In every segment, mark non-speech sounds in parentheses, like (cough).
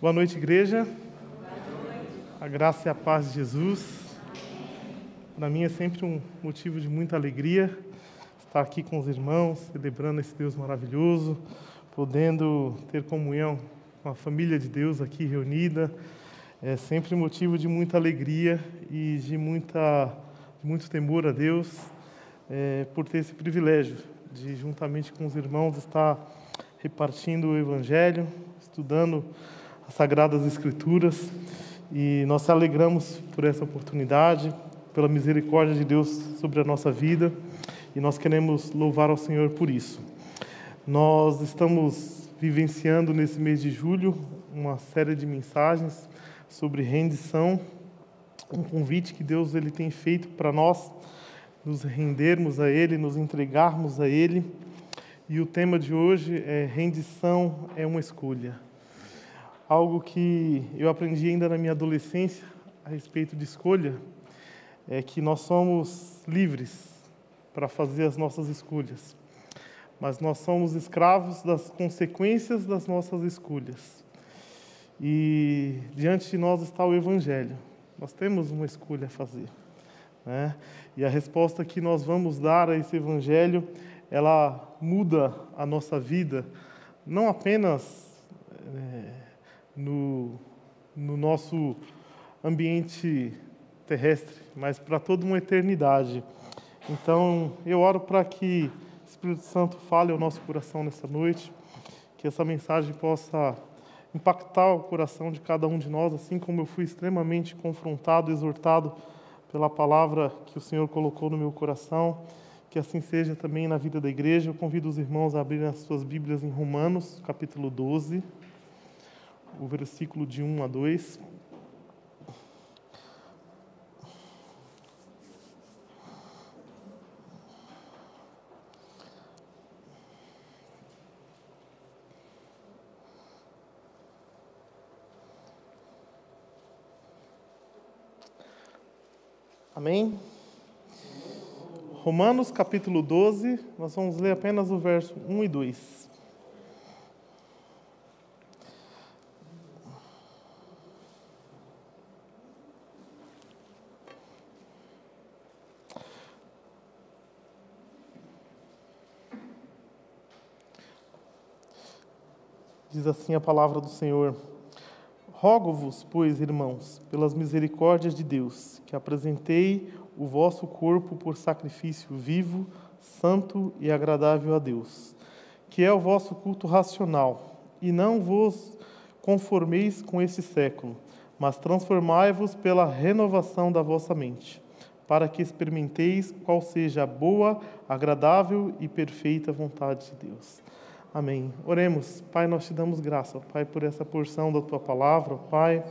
Boa noite, igreja. A graça e a paz de Jesus. Para mim é sempre um motivo de muita alegria estar aqui com os irmãos, celebrando esse Deus maravilhoso, podendo ter comunhão com a família de Deus aqui reunida. É sempre motivo de muita alegria e de, muita, de muito temor a Deus é, por ter esse privilégio de, juntamente com os irmãos, estar repartindo o Evangelho, estudando as Sagradas Escrituras e nós se alegramos por essa oportunidade, pela misericórdia de Deus sobre a nossa vida e nós queremos louvar ao Senhor por isso. Nós estamos vivenciando nesse mês de julho uma série de mensagens sobre rendição, um convite que Deus ele tem feito para nós nos rendermos a Ele, nos entregarmos a Ele. E o tema de hoje é rendição é uma escolha algo que eu aprendi ainda na minha adolescência a respeito de escolha é que nós somos livres para fazer as nossas escolhas, mas nós somos escravos das consequências das nossas escolhas. E diante de nós está o Evangelho. Nós temos uma escolha a fazer. Né? E a resposta que nós vamos dar a esse Evangelho, ela muda a nossa vida, não apenas é, no, no nosso ambiente terrestre, mas para toda uma eternidade. Então, eu oro para que o Espírito Santo fale ao nosso coração nessa noite, que essa mensagem possa impactar o coração de cada um de nós, assim como eu fui extremamente confrontado, exortado pela palavra que o Senhor colocou no meu coração. Que assim seja também na vida da igreja. Eu convido os irmãos a abrirem as suas Bíblias em Romanos, capítulo 12 o versículo de 1 a 2. Amém? Romanos capítulo 12, nós vamos ler apenas o verso 1 e 2. Assim a palavra do Senhor: Rogo-vos, pois, irmãos, pelas misericórdias de Deus, que apresentei o vosso corpo por sacrifício vivo, santo e agradável a Deus, que é o vosso culto racional, e não vos conformeis com esse século, mas transformai-vos pela renovação da vossa mente, para que experimenteis qual seja a boa, agradável e perfeita vontade de Deus. Amém. Oremos. Pai, nós te damos graça, Pai, por essa porção da tua palavra, Pai.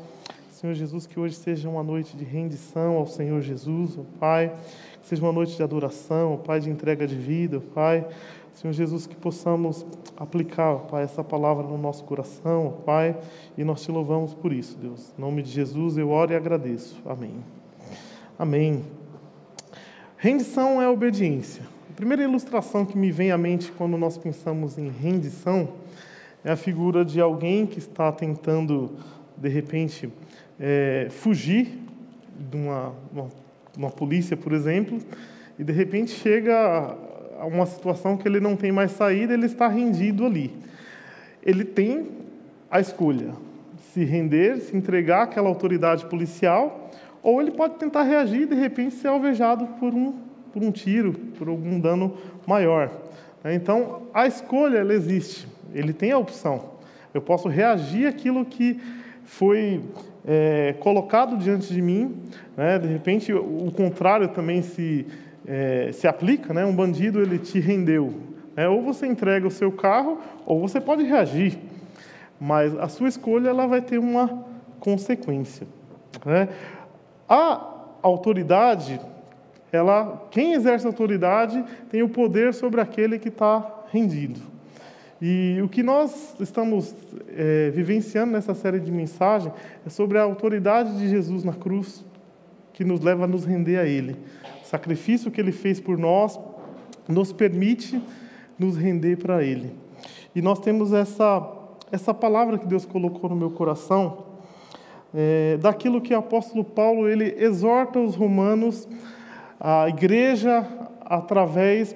Senhor Jesus, que hoje seja uma noite de rendição ao Senhor Jesus, Pai. Que seja uma noite de adoração, Pai, de entrega de vida, Pai. Senhor Jesus, que possamos aplicar, Pai, essa palavra no nosso coração, Pai, e nós te louvamos por isso, Deus. Em nome de Jesus eu oro e agradeço. Amém. Amém. Rendição é obediência primeira ilustração que me vem à mente quando nós pensamos em rendição é a figura de alguém que está tentando, de repente, é, fugir de uma, uma, uma, polícia, por exemplo, e de repente chega a uma situação que ele não tem mais saída, ele está rendido ali. Ele tem a escolha: se render, se entregar àquela autoridade policial, ou ele pode tentar reagir e de repente ser alvejado por um por um tiro, por algum dano maior. Então, a escolha ela existe, ele tem a opção. Eu posso reagir àquilo que foi é, colocado diante de mim. Né? De repente, o contrário também se, é, se aplica. Né? Um bandido ele te rendeu. Né? Ou você entrega o seu carro, ou você pode reagir. Mas a sua escolha ela vai ter uma consequência. Né? A autoridade ela, quem exerce autoridade tem o poder sobre aquele que está rendido. E o que nós estamos é, vivenciando nessa série de mensagens é sobre a autoridade de Jesus na cruz, que nos leva a nos render a Ele. O sacrifício que Ele fez por nós nos permite nos render para Ele. E nós temos essa essa palavra que Deus colocou no meu coração, é, daquilo que o apóstolo Paulo ele exorta os romanos, a igreja, através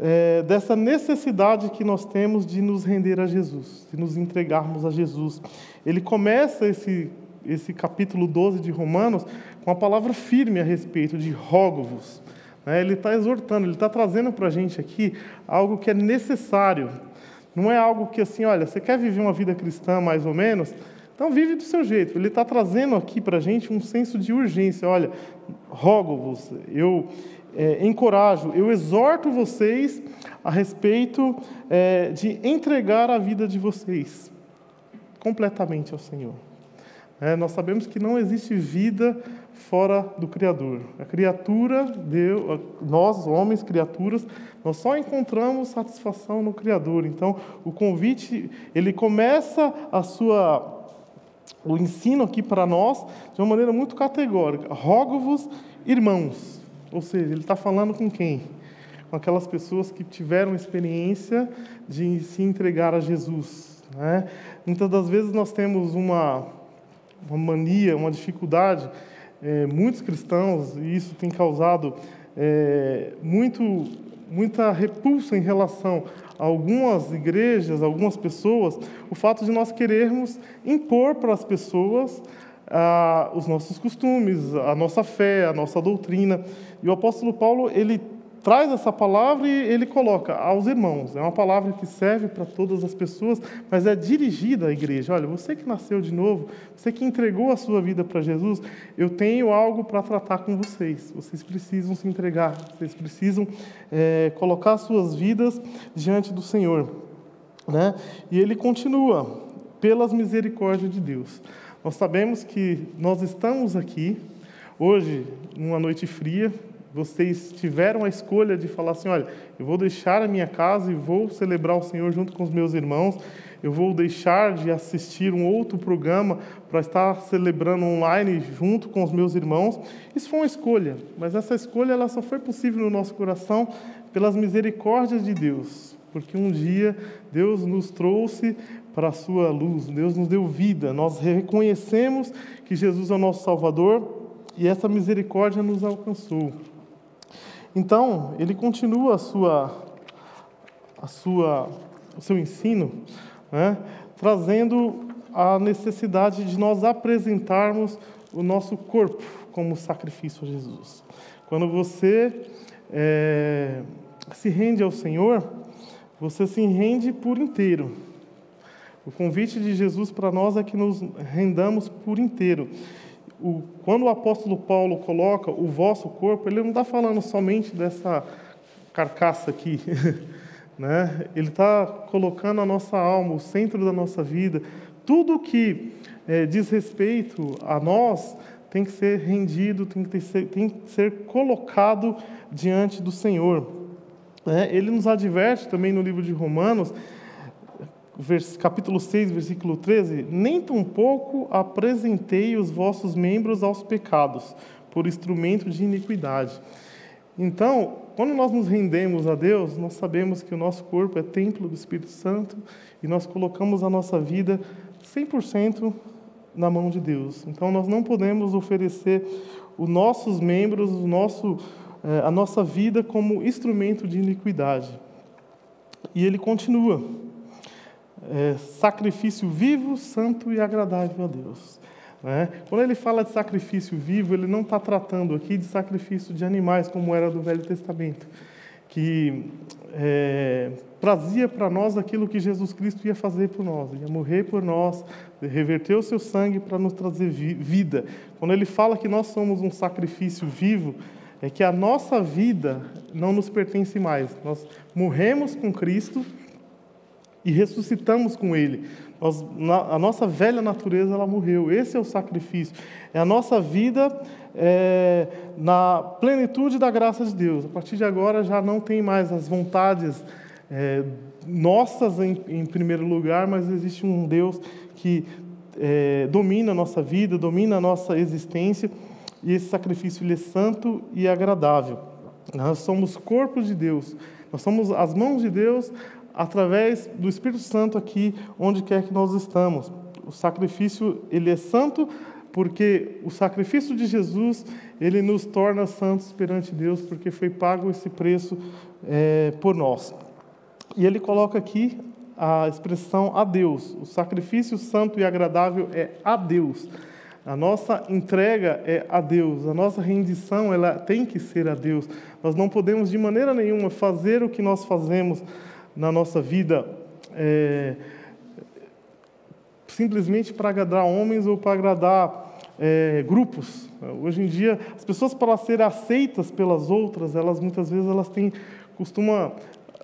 é, dessa necessidade que nós temos de nos render a Jesus, de nos entregarmos a Jesus. Ele começa esse, esse capítulo 12 de Romanos com uma palavra firme a respeito de rogo-vos. Né? Ele está exortando, ele está trazendo para a gente aqui algo que é necessário. Não é algo que assim, olha, você quer viver uma vida cristã mais ou menos? Então vive do seu jeito. Ele está trazendo aqui para a gente um senso de urgência. Olha, rogo-vos, eu é, encorajo, eu exorto vocês a respeito é, de entregar a vida de vocês completamente ao Senhor. É, nós sabemos que não existe vida fora do Criador. A criatura, Deus, nós, homens, criaturas, nós só encontramos satisfação no Criador. Então, o convite, ele começa a sua o ensino aqui para nós de uma maneira muito categórica. Rogo-vos, irmãos. Ou seja, ele está falando com quem? Com aquelas pessoas que tiveram experiência de se entregar a Jesus. Né? Muitas das vezes nós temos uma, uma mania, uma dificuldade, é, muitos cristãos, e isso tem causado é, muito, muita repulsa em relação algumas igrejas, algumas pessoas, o fato de nós querermos impor para as pessoas ah, os nossos costumes, a nossa fé, a nossa doutrina. E o apóstolo Paulo, ele traz essa palavra e ele coloca aos irmãos. É uma palavra que serve para todas as pessoas, mas é dirigida à igreja. Olha, você que nasceu de novo, você que entregou a sua vida para Jesus, eu tenho algo para tratar com vocês. Vocês precisam se entregar, vocês precisam é, colocar suas vidas diante do Senhor. Né? E ele continua, pelas misericórdias de Deus. Nós sabemos que nós estamos aqui hoje, numa noite fria, vocês tiveram a escolha de falar assim: olha, eu vou deixar a minha casa e vou celebrar o Senhor junto com os meus irmãos, eu vou deixar de assistir um outro programa para estar celebrando online junto com os meus irmãos. Isso foi uma escolha, mas essa escolha ela só foi possível no nosso coração pelas misericórdias de Deus, porque um dia Deus nos trouxe para a sua luz, Deus nos deu vida, nós reconhecemos que Jesus é o nosso Salvador e essa misericórdia nos alcançou. Então, ele continua a sua, a sua, o seu ensino, né, trazendo a necessidade de nós apresentarmos o nosso corpo como sacrifício a Jesus. Quando você é, se rende ao Senhor, você se rende por inteiro. O convite de Jesus para nós é que nos rendamos por inteiro o, quando o apóstolo Paulo coloca o vosso corpo, ele não está falando somente dessa carcaça aqui. (laughs) né? Ele está colocando a nossa alma, o centro da nossa vida. Tudo que é, diz respeito a nós tem que ser rendido, tem que, ter, tem que ser colocado diante do Senhor. É, ele nos adverte também no livro de Romanos capítulo 6, versículo 13: Nem tampouco apresentei os vossos membros aos pecados, por instrumento de iniquidade. Então, quando nós nos rendemos a Deus, nós sabemos que o nosso corpo é templo do Espírito Santo e nós colocamos a nossa vida 100% na mão de Deus. Então, nós não podemos oferecer os nossos membros, o nosso, eh, a nossa vida como instrumento de iniquidade. E ele continua é, sacrifício vivo, santo e agradável a Deus. Né? Quando ele fala de sacrifício vivo, ele não está tratando aqui de sacrifício de animais, como era do Velho Testamento, que é, trazia para nós aquilo que Jesus Cristo ia fazer por nós, ia morrer por nós, reverter o seu sangue para nos trazer vida. Quando ele fala que nós somos um sacrifício vivo, é que a nossa vida não nos pertence mais. Nós morremos com Cristo e ressuscitamos com Ele. Nós, na, a nossa velha natureza ela morreu. Esse é o sacrifício. É a nossa vida é, na plenitude da graça de Deus. A partir de agora já não tem mais as vontades é, nossas em, em, primeiro lugar, mas existe um Deus que é, domina a nossa vida, domina a nossa existência. E esse sacrifício ele é santo e agradável. Nós somos corpos de Deus. Nós somos as mãos de Deus através do Espírito Santo aqui, onde quer que nós estamos. O sacrifício, ele é santo porque o sacrifício de Jesus, ele nos torna santos perante Deus, porque foi pago esse preço é, por nós. E ele coloca aqui a expressão a Deus. O sacrifício santo e agradável é a Deus. A nossa entrega é a Deus, a nossa rendição ela tem que ser a Deus. Nós não podemos de maneira nenhuma fazer o que nós fazemos na nossa vida é, simplesmente para agradar homens ou para agradar é, grupos. Hoje em dia, as pessoas para serem aceitas pelas outras, elas muitas vezes elas têm costuma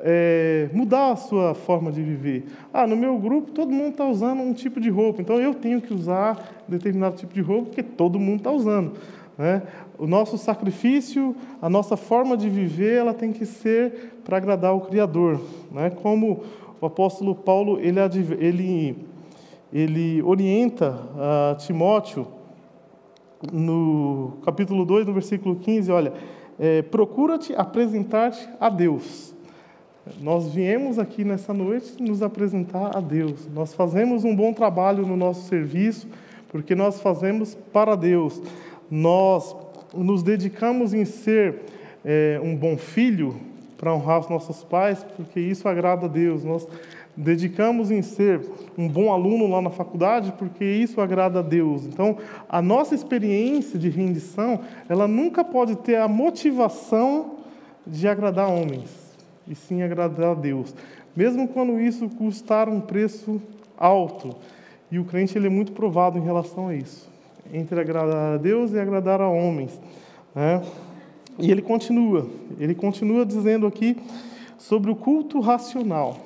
é, mudar a sua forma de viver. Ah, no meu grupo todo mundo está usando um tipo de roupa, então eu tenho que usar determinado tipo de roupa porque todo mundo está usando. Né? O nosso sacrifício, a nossa forma de viver, ela tem que ser para agradar o Criador. Né? Como o apóstolo Paulo ele, ele, ele orienta a Timóteo no capítulo 2, no versículo 15, olha, é, procura-te apresentar-te a Deus nós viemos aqui nessa noite nos apresentar a Deus. Nós fazemos um bom trabalho no nosso serviço, porque nós fazemos para Deus. Nós nos dedicamos em ser é, um bom filho para honrar os nossos pais, porque isso agrada a Deus. Nós dedicamos em ser um bom aluno lá na faculdade, porque isso agrada a Deus. Então, a nossa experiência de rendição, ela nunca pode ter a motivação de agradar homens e sim agradar a Deus, mesmo quando isso custar um preço alto. E o crente ele é muito provado em relação a isso, entre agradar a Deus e agradar a homens. Né? E ele continua, ele continua dizendo aqui sobre o culto racional,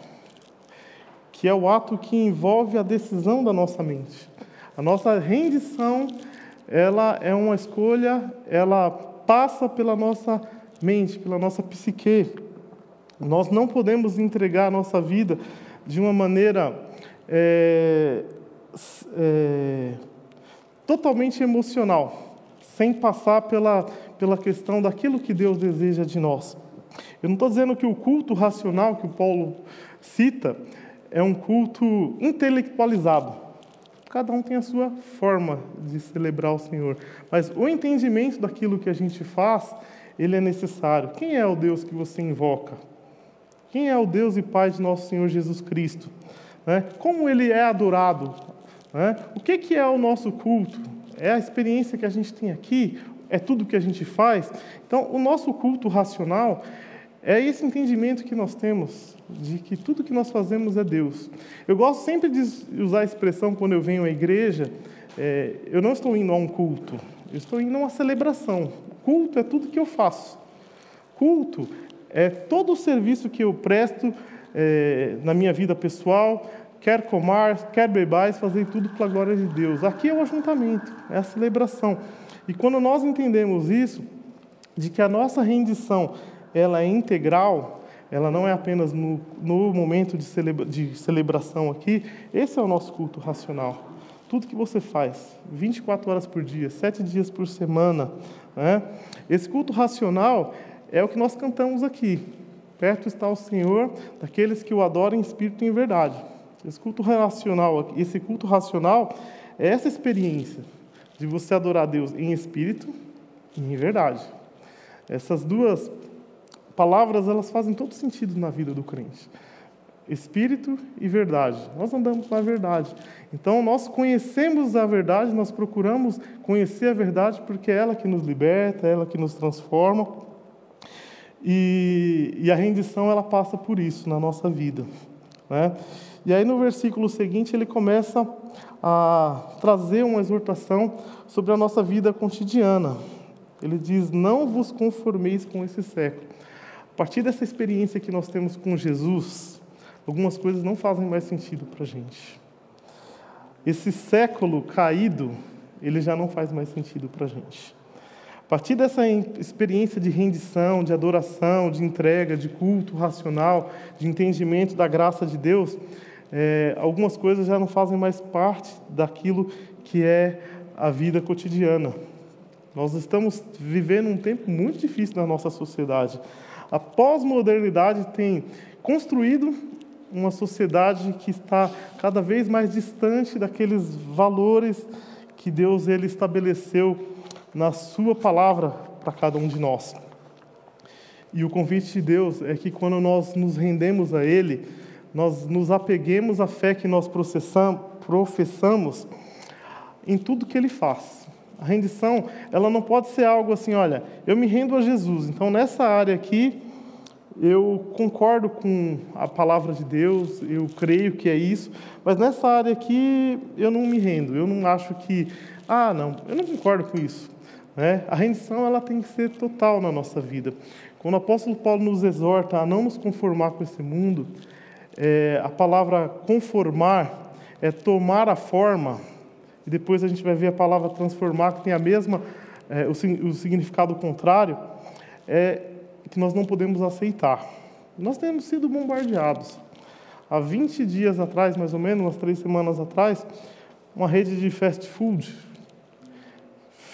que é o ato que envolve a decisão da nossa mente. A nossa rendição, ela é uma escolha, ela passa pela nossa mente, pela nossa psique. Nós não podemos entregar a nossa vida de uma maneira é, é, totalmente emocional, sem passar pela, pela questão daquilo que Deus deseja de nós. Eu não estou dizendo que o culto racional que o Paulo cita é um culto intelectualizado. Cada um tem a sua forma de celebrar o Senhor. Mas o entendimento daquilo que a gente faz, ele é necessário. Quem é o Deus que você invoca? Quem é o Deus e Pai de nosso Senhor Jesus Cristo? Né? Como ele é adorado? Né? O que, que é o nosso culto? É a experiência que a gente tem aqui? É tudo que a gente faz? Então, o nosso culto racional é esse entendimento que nós temos de que tudo que nós fazemos é Deus. Eu gosto sempre de usar a expressão quando eu venho à igreja, é, eu não estou indo a um culto, eu estou indo a uma celebração. Culto é tudo que eu faço. Culto é todo o serviço que eu presto é, na minha vida pessoal, quer comar, quer bebais, fazer tudo para a glória de Deus. Aqui é o ajuntamento, é a celebração. E quando nós entendemos isso, de que a nossa rendição ela é integral, ela não é apenas no, no momento de, celebra, de celebração aqui, esse é o nosso culto racional. Tudo que você faz, 24 horas por dia, 7 dias por semana, né? esse culto racional é o que nós cantamos aqui. Perto está o Senhor daqueles que o adoram em espírito e em verdade. Esse culto racional, esse culto racional é essa experiência de você adorar Deus em espírito e em verdade. Essas duas palavras elas fazem todo sentido na vida do crente. Espírito e verdade. Nós andamos na verdade. Então nós conhecemos a verdade, nós procuramos conhecer a verdade porque é ela que nos liberta, é ela que nos transforma. E, e a rendição ela passa por isso na nossa vida. Né? E aí no versículo seguinte ele começa a trazer uma exortação sobre a nossa vida cotidiana. Ele diz: Não vos conformeis com esse século. A partir dessa experiência que nós temos com Jesus, algumas coisas não fazem mais sentido para a gente. Esse século caído, ele já não faz mais sentido para a gente. A partir dessa experiência de rendição, de adoração, de entrega, de culto racional, de entendimento da graça de Deus, é, algumas coisas já não fazem mais parte daquilo que é a vida cotidiana. Nós estamos vivendo um tempo muito difícil na nossa sociedade. A pós-modernidade tem construído uma sociedade que está cada vez mais distante daqueles valores que Deus ele estabeleceu na sua palavra para cada um de nós. E o convite de Deus é que quando nós nos rendemos a Ele, nós nos apeguemos à fé que nós professamos em tudo que Ele faz. A rendição, ela não pode ser algo assim, olha, eu me rendo a Jesus, então nessa área aqui eu concordo com a palavra de Deus, eu creio que é isso, mas nessa área aqui eu não me rendo, eu não acho que, ah, não, eu não concordo com isso. Né? A rendição ela tem que ser total na nossa vida. Quando o apóstolo Paulo nos exorta a não nos conformar com esse mundo, é, a palavra conformar é tomar a forma, e depois a gente vai ver a palavra transformar, que tem a mesma, é, o, o significado contrário, é que nós não podemos aceitar. Nós temos sido bombardeados. Há 20 dias atrás, mais ou menos, umas três semanas atrás, uma rede de fast food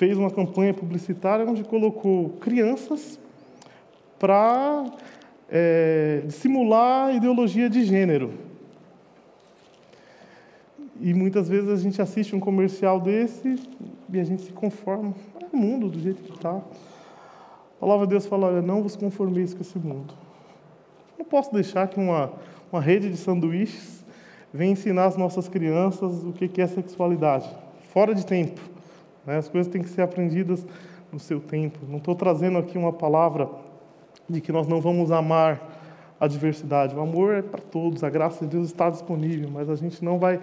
fez uma campanha publicitária onde colocou crianças para é, simular ideologia de gênero. E muitas vezes a gente assiste um comercial desse e a gente se conforma. É o mundo do jeito que está. A palavra de Deus fala: olha, não vos conformeis com esse mundo. Não posso deixar que uma, uma rede de sanduíches venha ensinar as nossas crianças o que é sexualidade. Fora de tempo. Né? As coisas têm que ser aprendidas no seu tempo. Não estou trazendo aqui uma palavra de que nós não vamos amar a diversidade. O amor é para todos, a graça de Deus está disponível, mas a gente não vai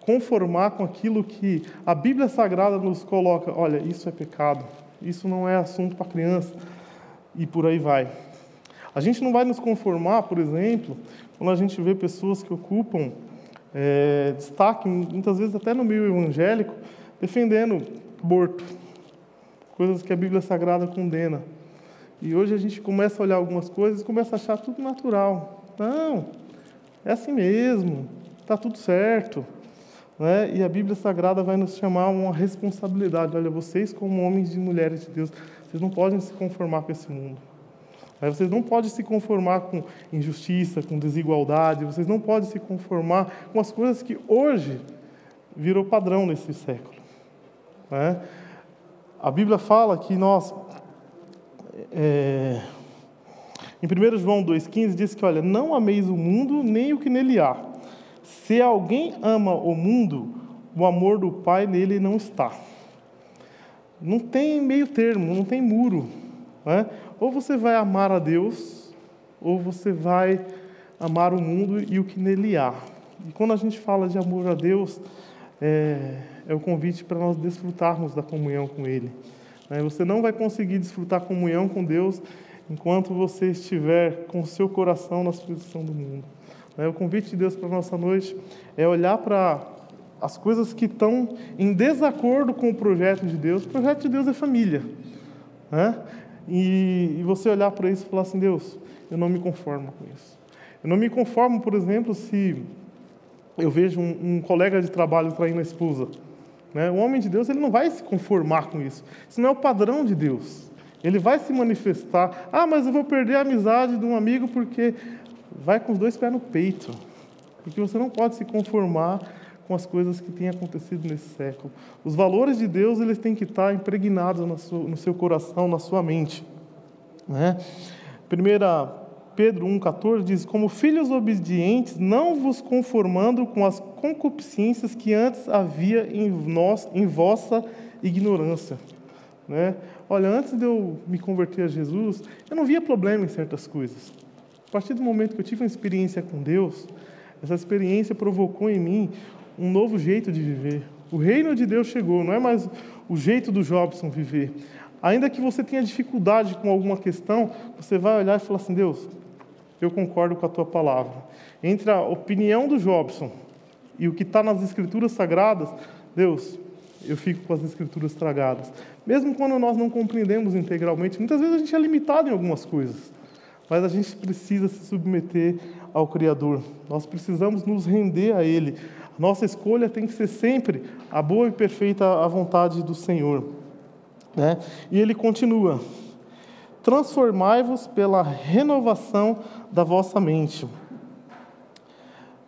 conformar com aquilo que a Bíblia Sagrada nos coloca. Olha, isso é pecado, isso não é assunto para criança, e por aí vai. A gente não vai nos conformar, por exemplo, quando a gente vê pessoas que ocupam é, destaque, muitas vezes até no meio evangélico, defendendo aborto, coisas que a Bíblia Sagrada condena. E hoje a gente começa a olhar algumas coisas e começa a achar tudo natural. Não, é assim mesmo, está tudo certo. Né? E a Bíblia Sagrada vai nos chamar uma responsabilidade. Olha, vocês, como homens e mulheres de Deus, vocês não podem se conformar com esse mundo. Vocês não podem se conformar com injustiça, com desigualdade, vocês não podem se conformar com as coisas que hoje virou padrão nesse século. Né? A Bíblia fala que nós. É, em 1 João 2,15 diz que, olha, não ameis o mundo nem o que nele há. Se alguém ama o mundo, o amor do Pai nele não está. Não tem meio termo, não tem muro. Né? Ou você vai amar a Deus, ou você vai amar o mundo e o que nele há. E quando a gente fala de amor a Deus, é, é o convite para nós desfrutarmos da comunhão com Ele. Você não vai conseguir desfrutar comunhão com Deus enquanto você estiver com o seu coração na posição do mundo. Né? O convite de Deus para a nossa noite é olhar para as coisas que estão em desacordo com o projeto de Deus. O projeto de Deus é família. Né? E, e você olhar para isso e falar assim: Deus, eu não me conformo com isso. Eu não me conformo, por exemplo, se eu vejo um, um colega de trabalho traindo a esposa. Né? O homem de Deus ele não vai se conformar com isso. Isso não é o padrão de Deus. Ele vai se manifestar. Ah, mas eu vou perder a amizade de um amigo porque vai com os dois pés no peito, porque você não pode se conformar com as coisas que têm acontecido nesse século. Os valores de Deus eles têm que estar impregnados no seu coração, na sua mente. Né? 1 Pedro 1,14 diz: Como filhos obedientes, não vos conformando com as concupiscências que antes havia em, nós, em vossa ignorância. Né? Olha, antes de eu me converter a Jesus, eu não via problema em certas coisas. A partir do momento que eu tive uma experiência com Deus, essa experiência provocou em mim um novo jeito de viver. O reino de Deus chegou, não é mais o jeito do Jobson viver. Ainda que você tenha dificuldade com alguma questão, você vai olhar e falar assim: Deus, eu concordo com a tua palavra. Entre a opinião do Jobson e o que está nas Escrituras Sagradas, Deus, eu fico com as Escrituras Sagradas. Mesmo quando nós não compreendemos integralmente, muitas vezes a gente é limitado em algumas coisas mas a gente precisa se submeter ao Criador. Nós precisamos nos render a Ele. Nossa escolha tem que ser sempre a boa e perfeita a vontade do Senhor. Né? E ele continua: transformai-vos pela renovação da vossa mente.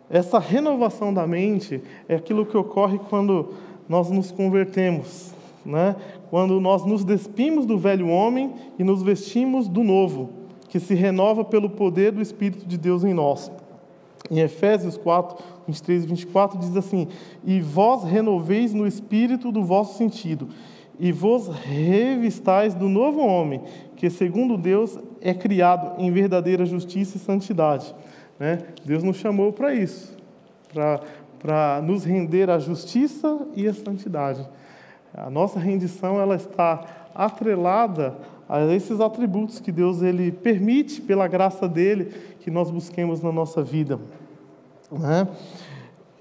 essa renovação da mente é aquilo que ocorre quando nós nos convertemos, né? quando nós nos despimos do velho homem e nos vestimos do novo, que se renova pelo poder do Espírito de Deus em nós. Em Efésios 4, 23 e 24 diz assim: E vós renoveis no espírito do vosso sentido, e vos revistais do novo homem, que segundo Deus é criado em verdadeira justiça e santidade. Né? Deus nos chamou para isso, para nos render à justiça e à santidade. A nossa rendição ela está atrelada a esses atributos que Deus ele permite pela graça dele que nós busquemos na nossa vida. Né?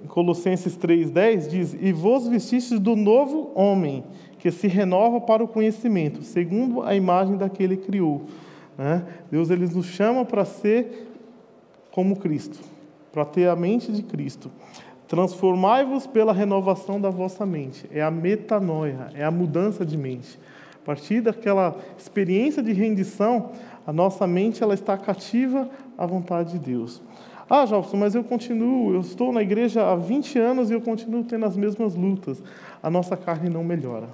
Colossenses 3,10 diz: E vos vestistes do novo homem, que se renova para o conhecimento, segundo a imagem daquele que criou. Né? Deus ele nos chama para ser como Cristo, para ter a mente de Cristo. Transformai-vos pela renovação da vossa mente. É a metanoia, é a mudança de mente. A partir daquela experiência de rendição, a nossa mente ela está cativa à vontade de Deus. Ah, Jobson, mas eu continuo, eu estou na igreja há 20 anos e eu continuo tendo as mesmas lutas. A nossa carne não melhora.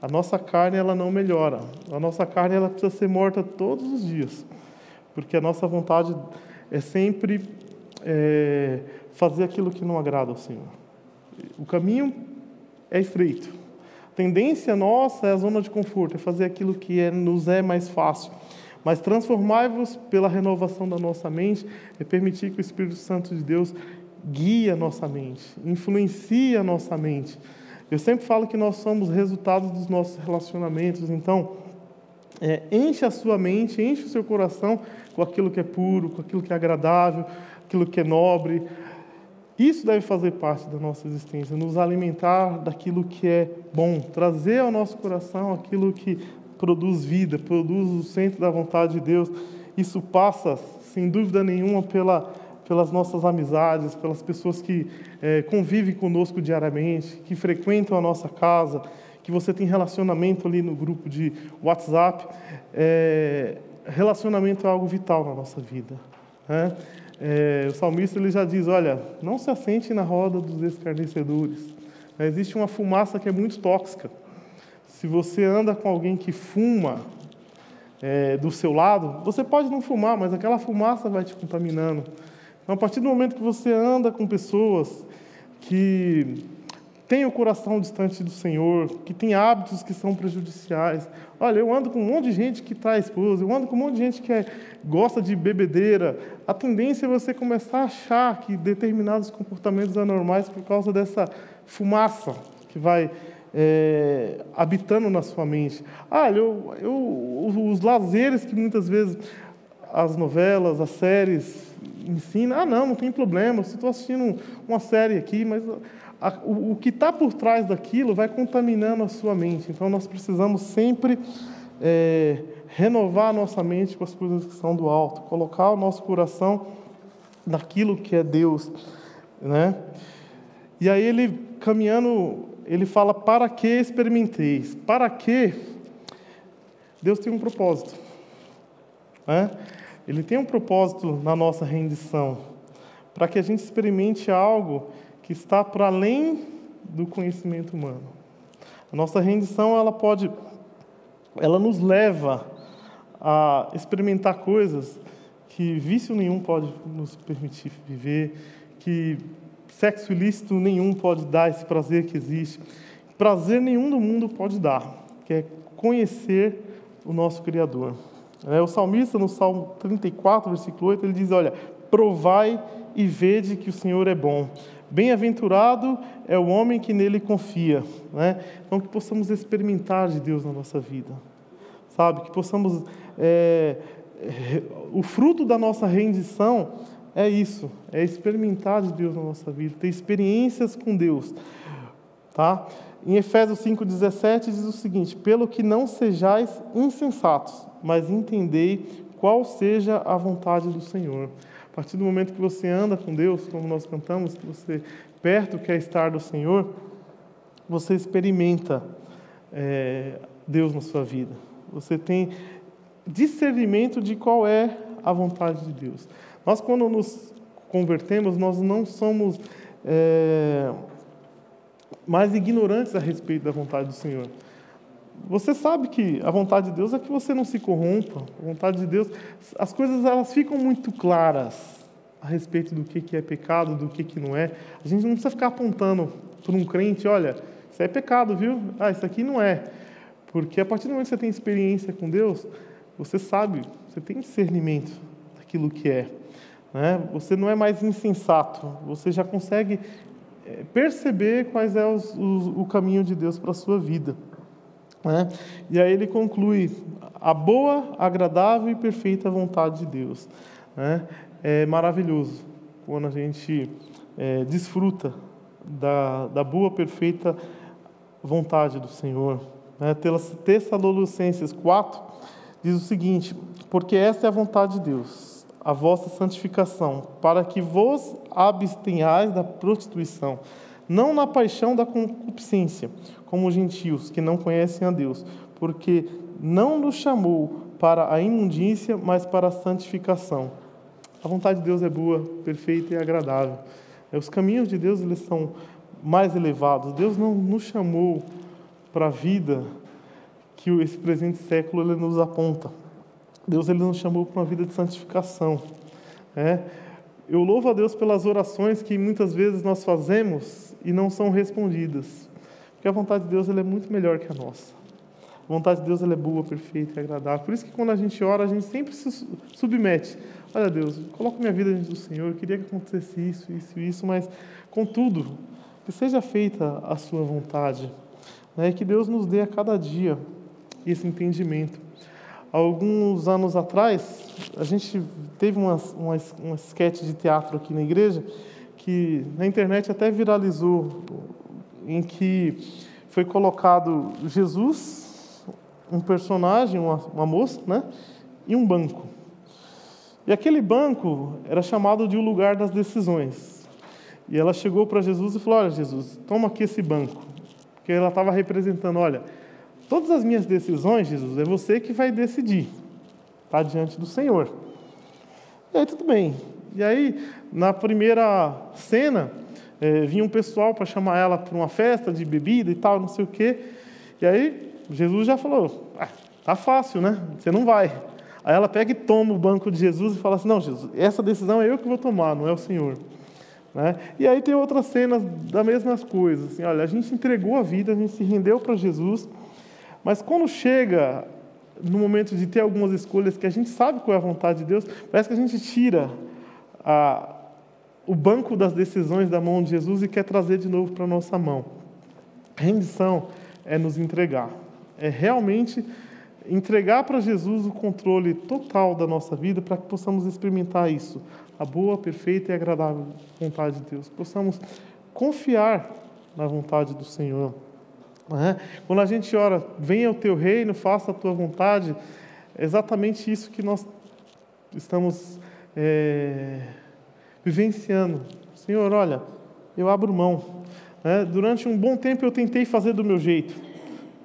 A nossa carne ela não melhora. A nossa carne ela precisa ser morta todos os dias, porque a nossa vontade é sempre é, fazer aquilo que não agrada ao Senhor. O caminho é estreito. A tendência nossa é a zona de conforto, é fazer aquilo que é, nos é mais fácil. Mas transformai-vos pela renovação da nossa mente e permitir que o Espírito Santo de Deus guie a nossa mente, influencie a nossa mente. Eu sempre falo que nós somos resultados dos nossos relacionamentos, então é, enche a sua mente, enche o seu coração com aquilo que é puro, com aquilo que é agradável, aquilo que é nobre. Isso deve fazer parte da nossa existência, nos alimentar daquilo que é bom, trazer ao nosso coração aquilo que produz vida, produz o centro da vontade de Deus. Isso passa, sem dúvida nenhuma, pela, pelas nossas amizades, pelas pessoas que é, convivem conosco diariamente, que frequentam a nossa casa, que você tem relacionamento ali no grupo de WhatsApp. É, relacionamento é algo vital na nossa vida. Né? É, o salmista ele já diz: olha, não se assente na roda dos escarnecedores. Existe uma fumaça que é muito tóxica. Se você anda com alguém que fuma é, do seu lado, você pode não fumar, mas aquela fumaça vai te contaminando. Então, a partir do momento que você anda com pessoas que têm o coração distante do Senhor, que têm hábitos que são prejudiciais. Olha, eu ando com um monte de gente que traz esposa, eu ando com um monte de gente que é, gosta de bebedeira. A tendência é você começar a achar que determinados comportamentos anormais por causa dessa fumaça que vai é, habitando na sua mente. Ah, eu, eu, os lazeres que muitas vezes as novelas, as séries ensinam, ah, não, não tem problema, você estou assistindo uma série aqui, mas a, o, o, que está por trás daquilo vai contaminando a sua mente. Então, nós precisamos sempre é, renovar a nossa mente com as coisas que são do alto, colocar o nosso coração naquilo que é Deus, né? E aí ele caminhando ele fala: Para que experimenteis? Para que? Deus tem um propósito. Né? Ele tem um propósito na nossa rendição, para que a gente experimente algo que está para além do conhecimento humano. A nossa rendição, ela pode, ela nos leva a experimentar coisas que vício nenhum pode nos permitir viver, que Sexo ilícito nenhum pode dar esse prazer que existe. Prazer nenhum do mundo pode dar, que é conhecer o nosso Criador. É, o salmista, no Salmo 34, versículo 8, ele diz: Olha, provai e vede que o Senhor é bom. Bem-aventurado é o homem que nele confia. Né? Então, que possamos experimentar de Deus na nossa vida. Sabe? Que possamos. É, o fruto da nossa rendição é isso, é experimentar de Deus na nossa vida, ter experiências com Deus. Tá? Em Efésios 5,17 diz o seguinte: Pelo que não sejais insensatos, mas entendei qual seja a vontade do Senhor. A partir do momento que você anda com Deus, como nós cantamos, que você perto quer estar do Senhor, você experimenta é, Deus na sua vida. Você tem discernimento de qual é a vontade de Deus. Nós, quando nos convertemos, nós não somos é, mais ignorantes a respeito da vontade do Senhor. Você sabe que a vontade de Deus é que você não se corrompa. A vontade de Deus, as coisas elas ficam muito claras a respeito do que é pecado, do que não é. A gente não precisa ficar apontando para um crente, olha, isso é pecado, viu? Ah, isso aqui não é. Porque a partir do momento que você tem experiência com Deus, você sabe, você tem discernimento daquilo que é. Né? Você não é mais insensato, você já consegue perceber quais é os, os, o caminho de Deus para a sua vida. Né? E aí ele conclui a boa, agradável e perfeita vontade de Deus. Né? É maravilhoso quando a gente é, desfruta da, da boa, perfeita vontade do Senhor. Né? Tessalonicenses 4 diz o seguinte: Porque essa é a vontade de Deus, a vossa santificação, para que vos abstenhais da prostituição, não na paixão da concupiscência, como os gentios que não conhecem a Deus, porque não nos chamou para a imundícia, mas para a santificação. A vontade de Deus é boa, perfeita e agradável. Os caminhos de Deus eles são mais elevados. Deus não nos chamou para a vida que esse presente século ele nos aponta. Deus ele nos chamou para uma vida de santificação. É? Eu louvo a Deus pelas orações que muitas vezes nós fazemos e não são respondidas, porque a vontade de Deus é muito melhor que a nossa. A vontade de Deus ela é boa, perfeita e agradável. Por isso que quando a gente ora, a gente sempre se submete. Olha Deus, coloco minha vida diante do Senhor, eu queria que acontecesse isso, isso, isso, mas contudo, que seja feita a sua vontade. Né? Que Deus nos dê a cada dia esse entendimento. Alguns anos atrás, a gente teve uma, uma, uma sketch de teatro aqui na igreja, que na internet até viralizou, em que foi colocado Jesus, um personagem, uma, uma moça, né? e um banco. E aquele banco era chamado de o lugar das decisões. E ela chegou para Jesus e falou: Olha, Jesus, toma aqui esse banco. Porque ela estava representando: Olha, todas as minhas decisões, Jesus, é você que vai decidir. Está diante do Senhor. E aí, tudo bem. E aí, na primeira cena, é, vinha um pessoal para chamar ela para uma festa de bebida e tal, não sei o quê. E aí, Jesus já falou: ah, Tá fácil, né? Você não vai. Aí ela pega e toma o banco de Jesus e fala assim: Não, Jesus, essa decisão é eu que vou tomar, não é o Senhor. Né? E aí tem outras cenas das mesmas coisas. Assim, olha, a gente entregou a vida, a gente se rendeu para Jesus, mas quando chega no momento de ter algumas escolhas que a gente sabe qual é a vontade de Deus, parece que a gente tira a, o banco das decisões da mão de Jesus e quer trazer de novo para a nossa mão. Rendição é nos entregar, é realmente entregar para Jesus o controle total da nossa vida para que possamos experimentar isso, a boa, perfeita e agradável vontade de Deus. Possamos confiar na vontade do Senhor. É? Quando a gente ora, venha o teu reino, faça a tua vontade, é exatamente isso que nós estamos é, vivenciando. Senhor, olha, eu abro mão. É? Durante um bom tempo eu tentei fazer do meu jeito,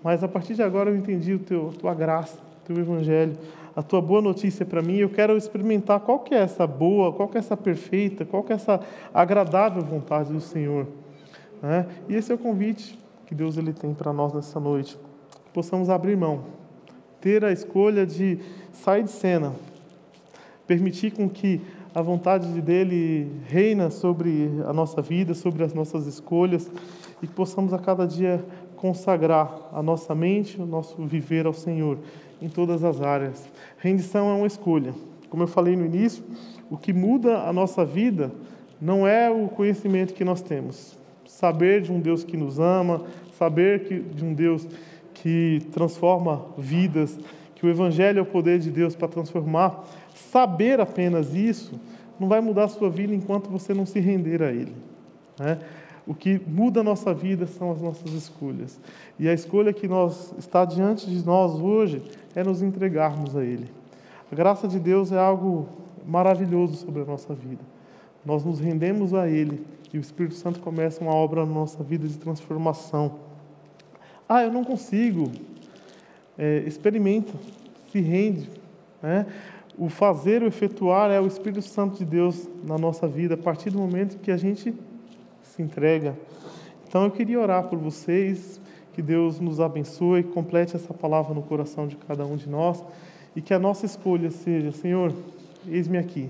mas a partir de agora eu entendi o teu, a tua graça, o teu evangelho a tua boa notícia para mim, eu quero experimentar qual que é essa boa, qual que é essa perfeita, qual que é essa agradável vontade do Senhor. Né? E esse é o convite que Deus ele tem para nós nessa noite. Que possamos abrir mão, ter a escolha de sair de cena, permitir com que a vontade dele reina sobre a nossa vida, sobre as nossas escolhas e que possamos a cada dia consagrar a nossa mente, o nosso viver ao Senhor em todas as áreas. Rendição é uma escolha. Como eu falei no início, o que muda a nossa vida não é o conhecimento que nós temos. Saber de um Deus que nos ama, saber que, de um Deus que transforma vidas, que o Evangelho é o poder de Deus para transformar, saber apenas isso não vai mudar a sua vida enquanto você não se render a Ele. Né? O que muda a nossa vida são as nossas escolhas. E a escolha que nós, está diante de nós hoje é nos entregarmos a Ele. A graça de Deus é algo maravilhoso sobre a nossa vida. Nós nos rendemos a Ele e o Espírito Santo começa uma obra na nossa vida de transformação. Ah, eu não consigo. É, experimenta, se rende. Né? o fazer, o efetuar é o Espírito Santo de Deus na nossa vida a partir do momento que a gente se entrega. Então eu queria orar por vocês, que Deus nos abençoe, complete essa palavra no coração de cada um de nós e que a nossa escolha seja, Senhor, eis-me aqui.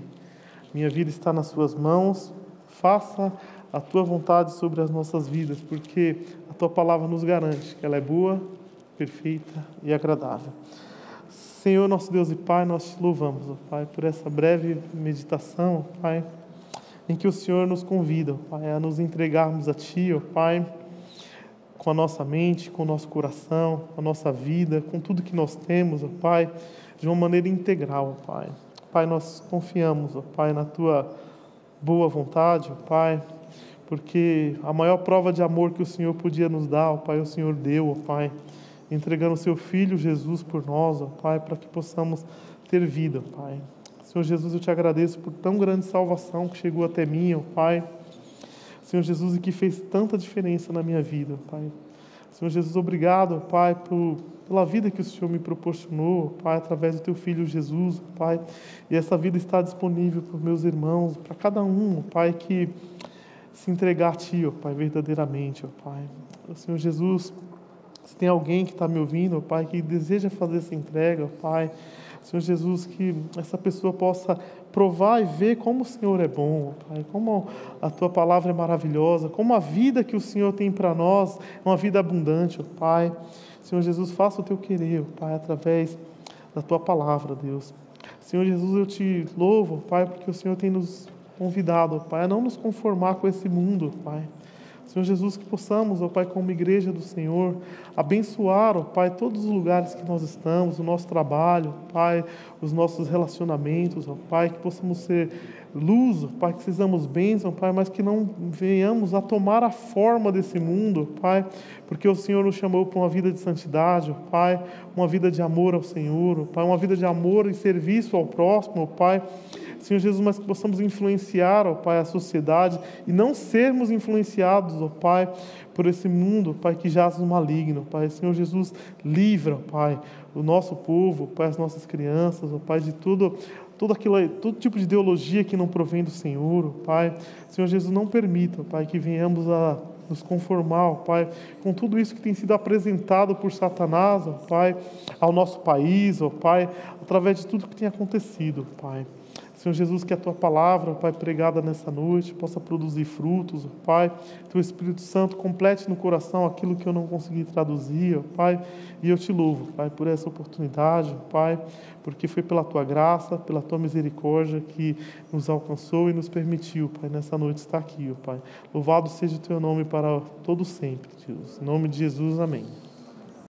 Minha vida está nas suas mãos. Faça a tua vontade sobre as nossas vidas, porque a tua palavra nos garante que ela é boa, perfeita e agradável. Senhor, nosso Deus e Pai, nós te louvamos, ó Pai, por essa breve meditação, ó Pai, em que o Senhor nos convida, ó Pai, a nos entregarmos a Ti, ó Pai, com a nossa mente, com o nosso coração, a nossa vida, com tudo que nós temos, ó Pai, de uma maneira integral, ó Pai. Pai, nós confiamos, ó Pai, na Tua boa vontade, ó Pai, porque a maior prova de amor que o Senhor podia nos dar, ó Pai, o Senhor deu, ó Pai entregando o seu Filho Jesus por nós, ó Pai, para que possamos ter vida, ó Pai. Senhor Jesus, eu te agradeço por tão grande salvação que chegou até mim, ó Pai. Senhor Jesus, e que fez tanta diferença na minha vida, ó Pai. Senhor Jesus, obrigado, ó Pai, por, pela vida que o Senhor me proporcionou, ó Pai, através do teu Filho Jesus, ó Pai. E essa vida está disponível para os meus irmãos, para cada um, ó Pai, que se entregar a Ti, ó Pai, verdadeiramente, ó Pai. Senhor Jesus, se tem alguém que está me ouvindo, Pai, que deseja fazer essa entrega, Pai, Senhor Jesus, que essa pessoa possa provar e ver como o Senhor é bom, Pai, como a Tua palavra é maravilhosa, como a vida que o Senhor tem para nós é uma vida abundante, Pai. Senhor Jesus, faça o Teu querer, Pai, através da Tua palavra, Deus. Senhor Jesus, eu te louvo, Pai, porque o Senhor tem nos convidado, Pai, a não nos conformar com esse mundo, Pai. Senhor Jesus, que possamos, ó Pai, como igreja do Senhor, abençoar, ó Pai, todos os lugares que nós estamos, o nosso trabalho, Pai, os nossos relacionamentos, ó Pai, que possamos ser luz, ó Pai, que sejamos bênção, Pai, mas que não venhamos a tomar a forma desse mundo, Pai, porque o Senhor nos chamou para uma vida de santidade, ó Pai, uma vida de amor ao Senhor, ó Pai, uma vida de amor e serviço ao próximo, ó Pai. Senhor Jesus, mas que possamos influenciar, ó Pai, a sociedade e não sermos influenciados, ó Pai, por esse mundo, Pai, que jaz no maligno, Pai. Senhor Jesus, livra, Pai, o nosso povo, Pai, as nossas crianças, ó Pai, de tudo, todo aquilo, todo tipo de ideologia que não provém do Senhor, ó Pai. Senhor Jesus, não permita, Pai, que venhamos a nos conformar, ó Pai, com tudo isso que tem sido apresentado por Satanás, ó Pai, ao nosso país, ó Pai, através de tudo que tem acontecido, Pai. Senhor Jesus, que a tua palavra, Pai, pregada nessa noite, possa produzir frutos, Pai. Teu Espírito Santo complete no coração aquilo que eu não consegui traduzir, Pai. E eu te louvo, Pai, por essa oportunidade, Pai, porque foi pela tua graça, pela tua misericórdia que nos alcançou e nos permitiu, Pai, nessa noite estar aqui, Pai. Louvado seja o teu nome para todo sempre, Deus. Em nome de Jesus, amém.